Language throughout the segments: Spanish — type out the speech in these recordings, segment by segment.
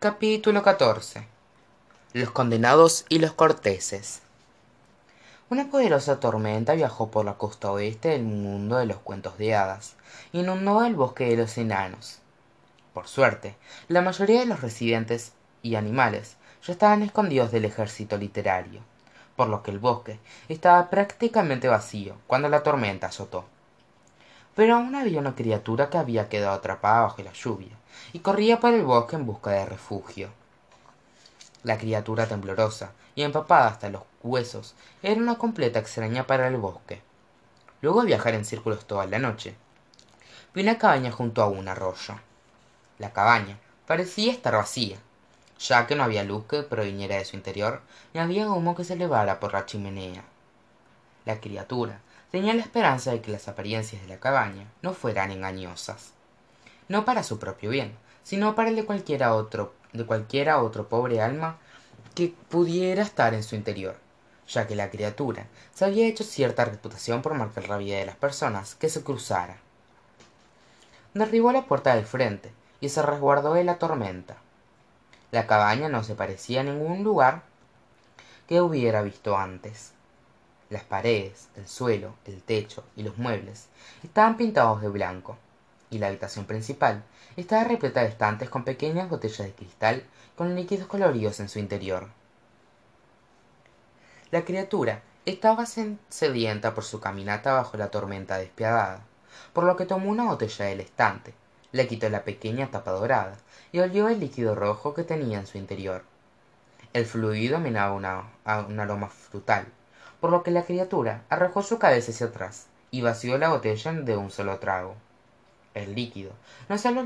capítulo xiv los condenados y los corteses. Una poderosa tormenta viajó por la costa oeste del mundo de los cuentos de hadas inundó el bosque de los enanos. Por suerte la mayoría de los residentes y animales ya estaban escondidos del ejército literario por lo que el bosque estaba prácticamente vacío cuando la tormenta azotó pero aún había una criatura que había quedado atrapada bajo la lluvia y corría por el bosque en busca de refugio. La criatura temblorosa y empapada hasta los huesos era una completa extraña para el bosque. Luego de viajar en círculos toda la noche vi una cabaña junto a un arroyo. La cabaña parecía estar vacía ya que no había luz que proviniera de su interior ni había humo que se elevara por la chimenea. La criatura tenía la esperanza de que las apariencias de la cabaña no fueran engañosas. No para su propio bien sino para el de cualquiera otro de cualquiera otro pobre alma que pudiera estar en su interior ya que la criatura se había hecho cierta reputación por marcar la vida de las personas que se cruzara. Derribó la puerta del frente y se resguardó de la tormenta. La cabaña no se parecía a ningún lugar que hubiera visto antes las paredes el suelo el techo y los muebles estaban pintados de blanco. Y la habitación principal estaba repleta de estantes con pequeñas botellas de cristal con líquidos coloridos en su interior. La criatura estaba sedienta por su caminata bajo la tormenta despiadada por lo que tomó una botella del estante le quitó la pequeña tapa dorada y olió el líquido rojo que tenía en su interior. El fluido emanaba un aroma frutal por lo que la criatura arrojó su cabeza hacia atrás y vació la botella de un solo trago. El líquido no sólo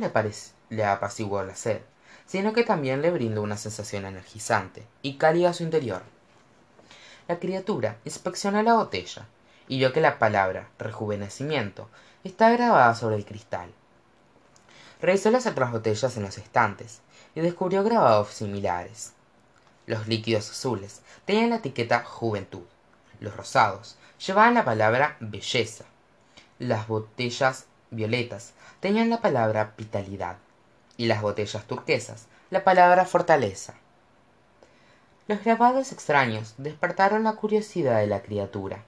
le apaciguó la sed sino que también le brindó una sensación energizante y cálida a su interior. La criatura inspeccionó la botella y vio que la palabra rejuvenecimiento estaba grabada sobre el cristal. Revisó las otras botellas en los estantes y descubrió grabados similares. Los líquidos azules tenían la etiqueta juventud los rosados. Llevaban la palabra belleza. Las botellas violetas tenían la palabra vitalidad. Y las botellas turquesas la palabra fortaleza. Los grabados extraños despertaron la curiosidad de la criatura.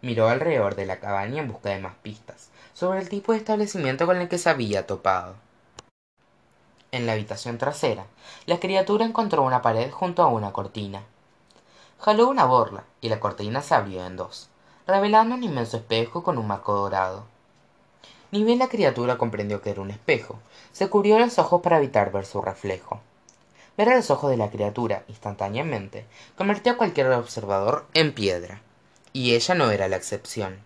Miró alrededor de la cabaña en busca de más pistas sobre el tipo de establecimiento con el que se había topado. En la habitación trasera la criatura encontró una pared junto a una cortina jaló una borla y la cortina se abrió en dos revelando un inmenso espejo con un marco dorado. Ni bien la criatura comprendió que era un espejo se cubrió los ojos para evitar ver su reflejo. Ver a los ojos de la criatura instantáneamente convirtió a cualquier observador en piedra y ella no era la excepción.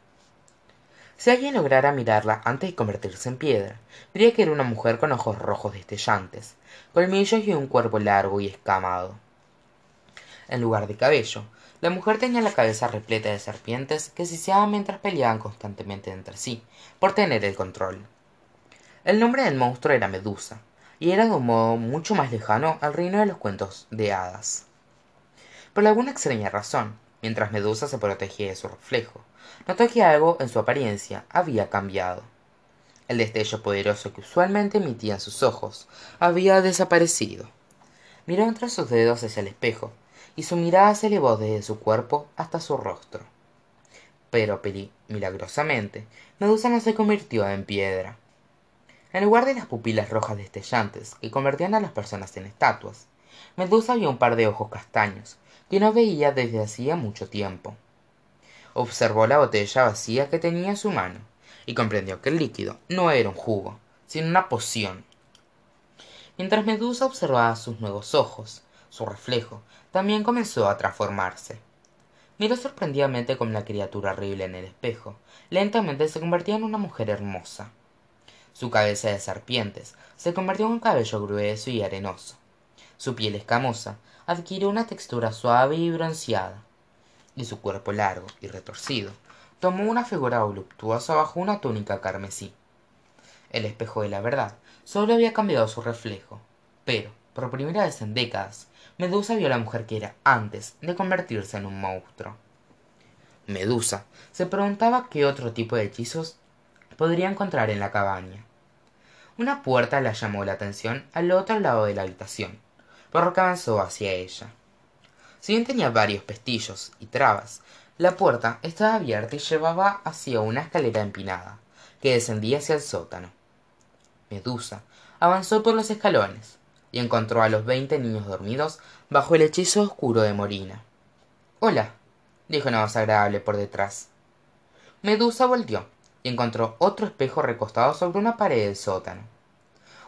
Si alguien lograra mirarla antes de convertirse en piedra diría que era una mujer con ojos rojos destellantes colmillos y un cuerpo largo y escamado en lugar de cabello. La mujer tenía la cabeza repleta de serpientes que siseaban mientras peleaban constantemente entre sí por tener el control. El nombre del monstruo era medusa y era de un modo mucho más lejano al reino de los cuentos de hadas. Por alguna extraña razón mientras medusa se protegía de su reflejo notó que algo en su apariencia había cambiado. El destello poderoso que usualmente emitían sus ojos había desaparecido. Miró entre sus dedos hacia el espejo y su mirada se elevó desde su cuerpo hasta su rostro. Pero milagrosamente medusa no se convirtió en piedra. En lugar de las pupilas rojas destellantes que convertían a las personas en estatuas medusa vio un par de ojos castaños que no veía desde hacía mucho tiempo. Observó la botella vacía que tenía en su mano y comprendió que el líquido no era un jugo sino una poción. Mientras medusa observaba sus nuevos ojos su reflejo también comenzó a transformarse. Miró sorprendidamente como la criatura horrible en el espejo. Lentamente se convertía en una mujer hermosa. Su cabeza de serpientes se convirtió en un cabello grueso y arenoso. Su piel escamosa adquirió una textura suave y bronceada. Y su cuerpo largo y retorcido tomó una figura voluptuosa bajo una túnica carmesí. El espejo de la verdad sólo había cambiado su reflejo pero por primera vez en décadas medusa vio a la mujer que era antes de convertirse en un monstruo. Medusa se preguntaba qué otro tipo de hechizos podría encontrar en la cabaña. Una puerta la llamó la atención al otro lado de la habitación por lo que avanzó hacia ella. Si bien tenía varios pestillos y trabas la puerta estaba abierta y llevaba hacia una escalera empinada que descendía hacia el sótano. Medusa avanzó por los escalones y encontró a los veinte niños dormidos bajo el hechizo oscuro de morina. Hola dijo una voz agradable por detrás. Medusa volvió y encontró otro espejo recostado sobre una pared del sótano.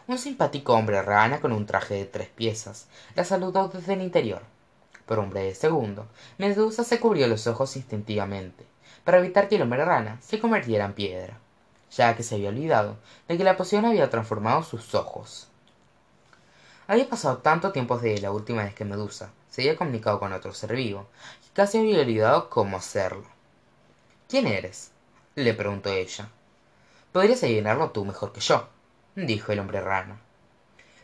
Un simpático hombre rana con un traje de tres piezas la saludó desde el interior. Por un breve segundo medusa se cubrió los ojos instintivamente para evitar que el hombre rana se convirtiera en piedra ya que se había olvidado de que la poción había transformado sus ojos había pasado tanto tiempo desde la última vez que medusa se había comunicado con otro ser vivo que casi había olvidado cómo hacerlo. Quién eres le preguntó ella. Podrías adivinarlo tú mejor que yo dijo el hombre rana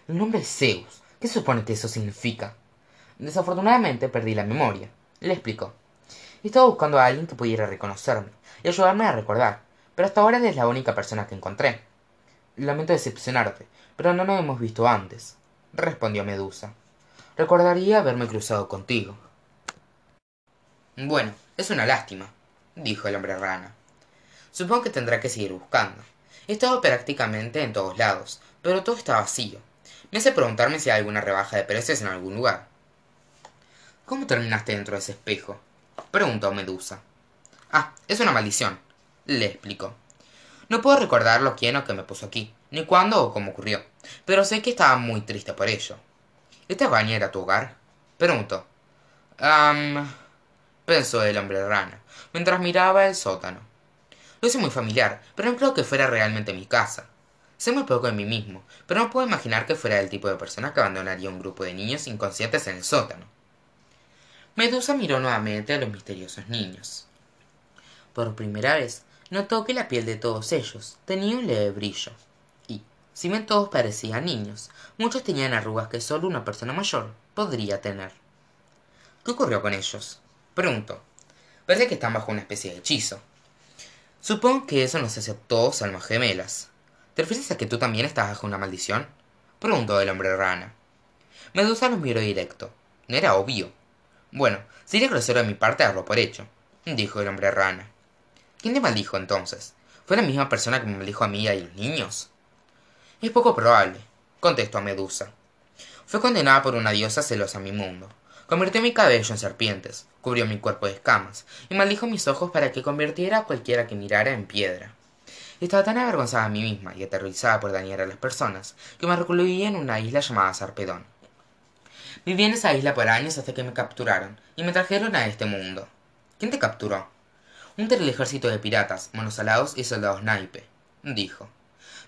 el nombre es zeus. Qué supone que eso significa desafortunadamente perdí la memoria le explicó. Estaba buscando a alguien que pudiera reconocerme y ayudarme a recordar pero hasta ahora eres la única persona que encontré. Lamento decepcionarte pero no nos hemos visto antes respondió medusa. Recordaría haberme cruzado contigo. Bueno es una lástima dijo el hombre rana. Supongo que tendrá que seguir buscando. He estado prácticamente en todos lados pero todo está vacío. Me hace preguntarme si hay alguna rebaja de precios en algún lugar. Cómo terminaste dentro de ese espejo preguntó medusa. Ah es una maldición le explicó. No puedo recordar quién o qué me puso aquí ni cuándo o cómo ocurrió pero sé que estaba muy triste por ello. Esta baña era tu hogar preguntó ah pensó el hombre rana mientras miraba el sótano. Lo hice muy familiar pero no creo que fuera realmente mi casa. Sé muy poco de mí mismo pero no puedo imaginar que fuera el tipo de persona que abandonaría un grupo de niños inconscientes en el sótano. Medusa miró nuevamente a los misteriosos niños. Por primera vez notó que la piel de todos ellos tenía un leve brillo si bien todos parecían niños muchos tenían arrugas que sólo una persona mayor podría tener. Qué ocurrió con ellos preguntó parece que están bajo una especie de hechizo. Supongo que eso nos hace todos almas gemelas. Te refieres a que tú también estás bajo una maldición preguntó el hombre rana. Medusa los miró directo. No era obvio. Bueno sería grosero de mi parte darlo por hecho dijo el hombre rana. Quién te maldijo entonces fue la misma persona que me maldijo a mí y a los niños es poco probable contestó medusa. Fue condenada por una diosa celosa a mi mundo. Convirtió mi cabello en serpientes cubrió mi cuerpo de escamas y maldijo mis ojos para que convirtiera a cualquiera que mirara en piedra. Estaba tan avergonzada a mí misma y aterrorizada por dañar a las personas que me recluí en una isla llamada sarpedón. Viví en esa isla por años hasta que me capturaron y me trajeron a este mundo. Quién te capturó un terrible ejército de piratas monos alados y soldados naipe dijo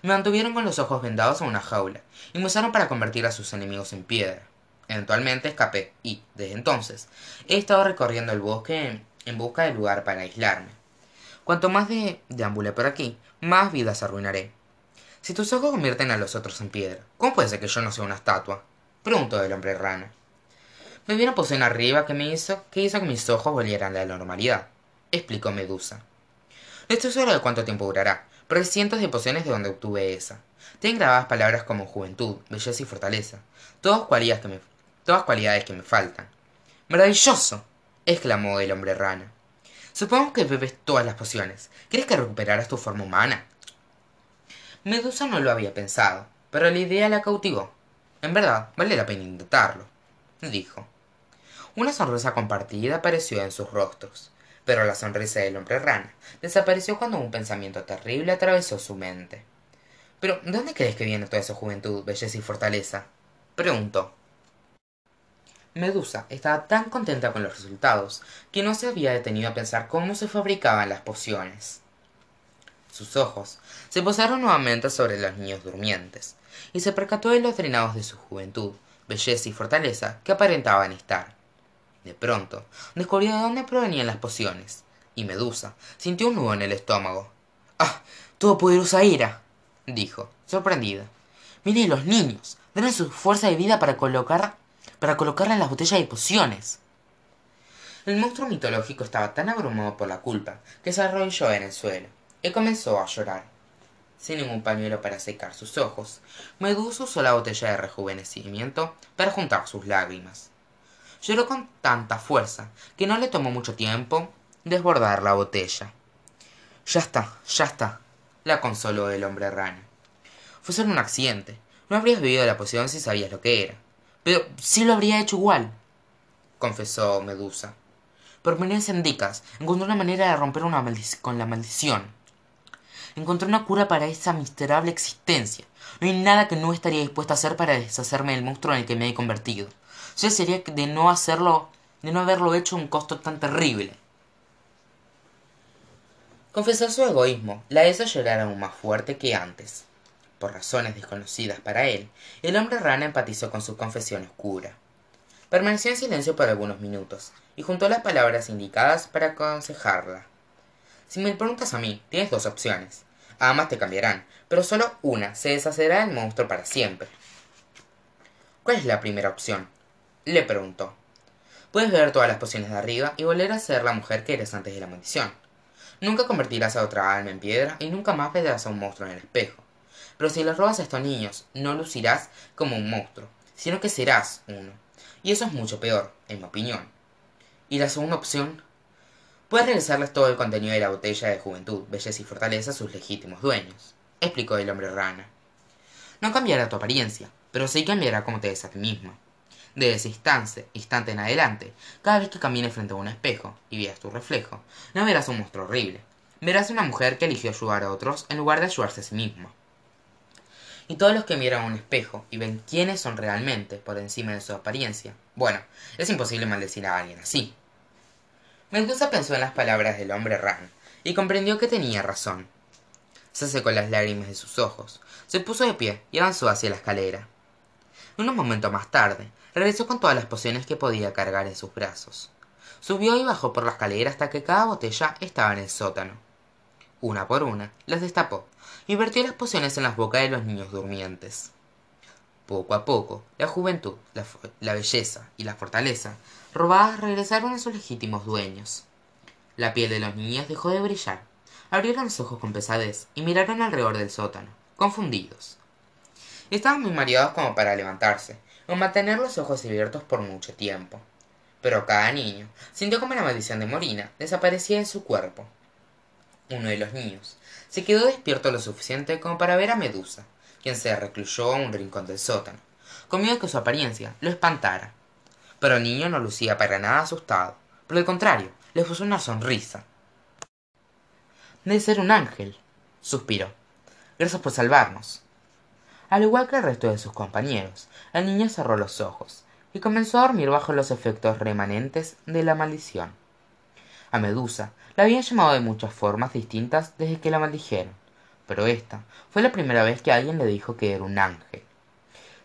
me mantuvieron con los ojos vendados en una jaula y me usaron para convertir a sus enemigos en piedra. Eventualmente escapé y desde entonces he estado recorriendo el bosque en busca de lugar para aislarme. Cuanto más de deambule por aquí más vidas arruinaré. Si tus ojos convierten a los otros en piedra cómo puede ser que yo no sea una estatua preguntó el hombre rana. Me vi una poción arriba que me hizo que hizo que mis ojos volvieran a la normalidad explicó medusa. No estoy seguro de cuánto tiempo durará hay cientos de pociones de donde obtuve esa. Tienen grabadas palabras como juventud belleza y fortaleza. Todas cualidades que me, todas cualidades que me faltan. Maravilloso exclamó el hombre rana. Supongo que bebes todas las pociones. ¿Quieres que recuperaras tu forma humana medusa no lo había pensado pero la idea la cautivó. En verdad vale la pena intentarlo dijo. Una sonrisa compartida apareció en sus rostros pero la sonrisa del hombre rana desapareció cuando un pensamiento terrible atravesó su mente. Pero de dónde crees que viene toda esa juventud belleza y fortaleza preguntó medusa estaba tan contenta con los resultados que no se había detenido a pensar cómo se fabricaban las pociones. Sus ojos se posaron nuevamente sobre los niños durmientes y se percató de los drenados de su juventud belleza y fortaleza que aparentaban estar de pronto descubrió de dónde provenían las pociones. Y medusa sintió un nudo en el estómago. Ah todopoderosa ira dijo sorprendida. Miren los niños denle su fuerza de vida para colocar para colocarla en las botellas de pociones. El monstruo mitológico estaba tan abrumado por la culpa que se arrodilló en el suelo y comenzó a llorar. Sin ningún pañuelo para secar sus ojos medusa usó la botella de rejuvenecimiento para juntar sus lágrimas lloró con tanta fuerza que no le tomó mucho tiempo desbordar la botella. Ya está ya está la consoló el hombre rana. Fue solo un accidente. No habrías bebido la poción si sabías lo que era. Pero sí lo habría hecho igual confesó medusa. Por en Dicas encontré una manera de romper una con la maldición. Encontré una cura para esa miserable existencia. No hay nada que no estaría dispuesto a hacer para deshacerme del monstruo en el que me he convertido yo sería de no hacerlo de no haberlo hecho un costo tan terrible. Confesó su egoísmo la hizo llorar aún más fuerte que antes. Por razones desconocidas para él el hombre rana empatizó con su confesión oscura. Permaneció en silencio por algunos minutos y juntó las palabras indicadas para aconsejarla. Si me preguntas a mí tienes dos opciones. Ambas te cambiarán pero solo una se deshacerá del monstruo para siempre. Cuál es la primera opción le preguntó puedes beber todas las pociones de arriba y volver a ser la mujer que eres antes de la maldición. Nunca convertirás a otra alma en piedra y nunca más verás a un monstruo en el espejo. Pero si les robas a estos niños no lucirás como un monstruo sino que serás uno. Y eso es mucho peor en mi opinión y la segunda opción puedes regresarles todo el contenido de la botella de juventud belleza y fortaleza a sus legítimos dueños explicó el hombre rana. No cambiará tu apariencia pero sí cambiará como te ves a ti misma de ese instante, instante en adelante, cada vez que camines frente a un espejo y veas tu reflejo, no verás un monstruo horrible. Verás una mujer que eligió ayudar a otros en lugar de ayudarse a sí misma y todos los que miran a un espejo y ven quiénes son realmente por encima de su apariencia. Bueno, es imposible maldecir a alguien así. Medusa pensó en las palabras del hombre Ran y comprendió que tenía razón. Se secó las lágrimas de sus ojos, se puso de pie y avanzó hacia la escalera. Unos momentos más tarde, regresó con todas las pociones que podía cargar en sus brazos. Subió y bajó por la escalera hasta que cada botella estaba en el sótano. Una por una, las destapó y vertió las pociones en las bocas de los niños durmientes. Poco a poco, la juventud, la, belleza y la fortaleza robadas regresaron a sus legítimos dueños. La piel de los niños dejó de brillar. Abrieron los ojos con pesadez y miraron alrededor del sótano, confundidos. Estaban muy mareados como para levantarse o mantener los ojos abiertos por mucho tiempo. Pero cada niño sintió como la maldición de Morina desaparecía de su cuerpo. Uno de los niños, se quedó despierto lo suficiente como para ver a Medusa, quien se recluyó a un rincón del sótano, con miedo que su apariencia lo espantara. Pero el niño no lucía para nada asustado, por el contrario, le puso una sonrisa. Debe ser un ángel, suspiró. Gracias por salvarnos. Al igual que el resto de sus compañeros, el niño cerró los ojos y comenzó a dormir bajo los efectos remanentes de la maldición. A Medusa la habían llamado de muchas formas distintas desde que la maldijeron, pero esta fue la primera vez que alguien le dijo que era un ángel.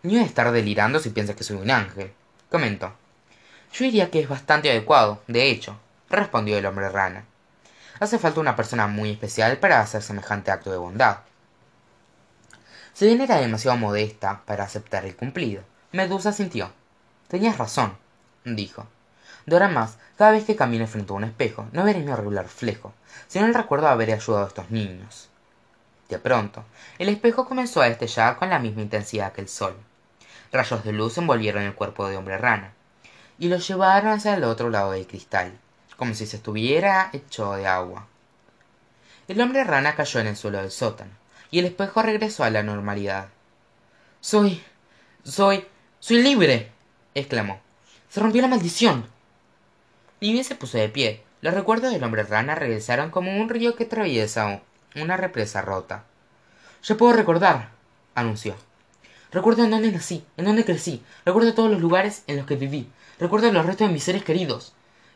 Ni de estar delirando si piensa que soy un ángel, comentó. Yo diría que es bastante adecuado, de hecho, respondió el hombre rana. Hace falta una persona muy especial para hacer semejante acto de bondad. Si bien era demasiado modesta para aceptar el cumplido, Medusa sintió. Tenías razón, dijo. De más, cada vez que camine frente a un espejo, no veré mi horrible reflejo, sino el recuerdo de haber ayudado a estos niños. De pronto, el espejo comenzó a destellar con la misma intensidad que el sol. Rayos de luz envolvieron el cuerpo de hombre rana, y lo llevaron hacia el otro lado del cristal, como si se estuviera hecho de agua. El hombre rana cayó en el suelo del sótano, y el espejo regresó a la normalidad. Soy. soy. soy libre. exclamó. Se rompió la maldición bien se puso de pie. Los recuerdos del hombre rana regresaron como un río que atraviesa una represa rota. Ya puedo recordar, anunció. Recuerdo en dónde nací, en dónde crecí, recuerdo todos los lugares en los que viví, recuerdo los restos de mis seres queridos.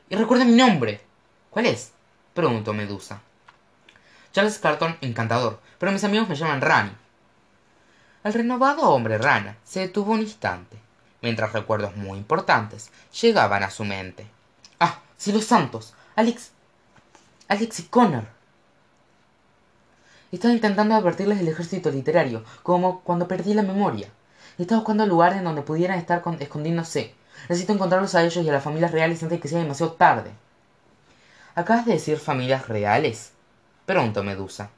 Y recuerdo mi nombre. ¿Cuál es? preguntó Medusa. Charles Carton, encantador, pero mis amigos me llaman Rani. El renovado hombre rana se detuvo un instante, mientras recuerdos muy importantes llegaban a su mente. Ah, cielos santos. Alex. Alex y Connor. Estaba intentando advertirles del ejército literario, como cuando perdí la memoria. Estaba buscando lugares en donde pudieran estar escondiéndose. Necesito encontrarlos a ellos y a las familias reales antes de que sea demasiado tarde. ¿Acabas de decir familias reales? Preguntó Medusa.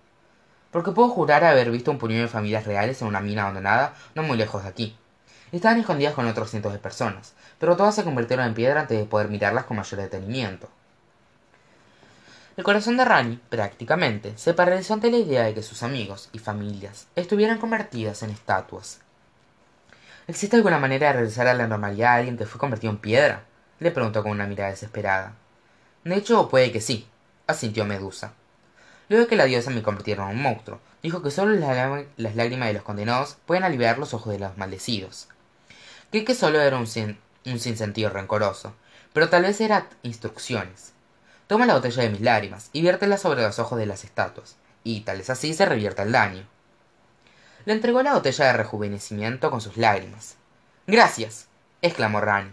porque puedo jurar haber visto un puñado de familias reales en una mina abandonada no muy lejos de aquí estaban escondidas con otros cientos de personas pero todas se convirtieron en piedra antes de poder mirarlas con mayor detenimiento el corazón de Rani, prácticamente, se paralizó ante la idea de que sus amigos y familias estuvieran convertidas en estatuas. ¿Existe alguna manera de regresar a la normalidad a alguien que fue convertido en piedra? le preguntó con una mirada desesperada. De hecho, puede que sí, asintió Medusa. Luego que la diosa me convirtiera en un monstruo, dijo que solo las lágrimas de los condenados pueden aliviar los ojos de los maldecidos. Creí que solo era un, un sinsentido rencoroso, pero tal vez eran instrucciones. Toma la botella de mis lágrimas y viértela sobre los ojos de las estatuas, y tal vez así se revierta el daño. Le entregó la botella de rejuvenecimiento con sus lágrimas. Gracias, exclamó Rani.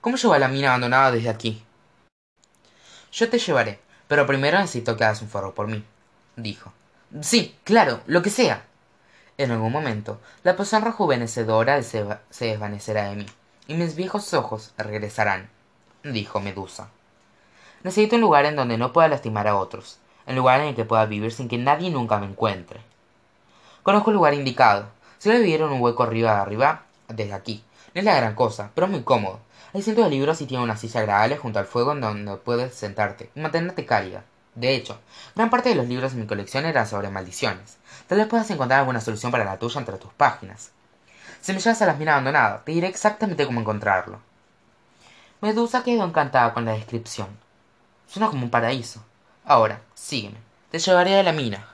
¿Cómo llevo a la mina abandonada desde aquí? Yo te llevaré, pero primero necesito que hagas un favor por mí, dijo. Sí, claro, lo que sea. En algún momento, la poción rejuvenecedora se, desvanecerá de mí, y mis viejos ojos regresarán, dijo Medusa. Necesito un lugar en donde no pueda lastimar a otros, un lugar en el que pueda vivir sin que nadie nunca me encuentre. Conozco el lugar indicado. Si le vivieron un hueco arriba arriba, desde aquí. No es la gran cosa, pero es muy cómodo. Hay cientos de libros y tiene una silla agradable junto al fuego en donde puedes sentarte y mantenerte cálida. De hecho, gran parte de los libros de mi colección eran sobre maldiciones. Tal vez puedas encontrar alguna solución para la tuya entre tus páginas. Si me llevas a las minas abandonadas, te diré exactamente cómo encontrarlo. Medusa quedó encantada con la descripción. Suena como un paraíso. Ahora, sígueme. Te llevaré a la mina.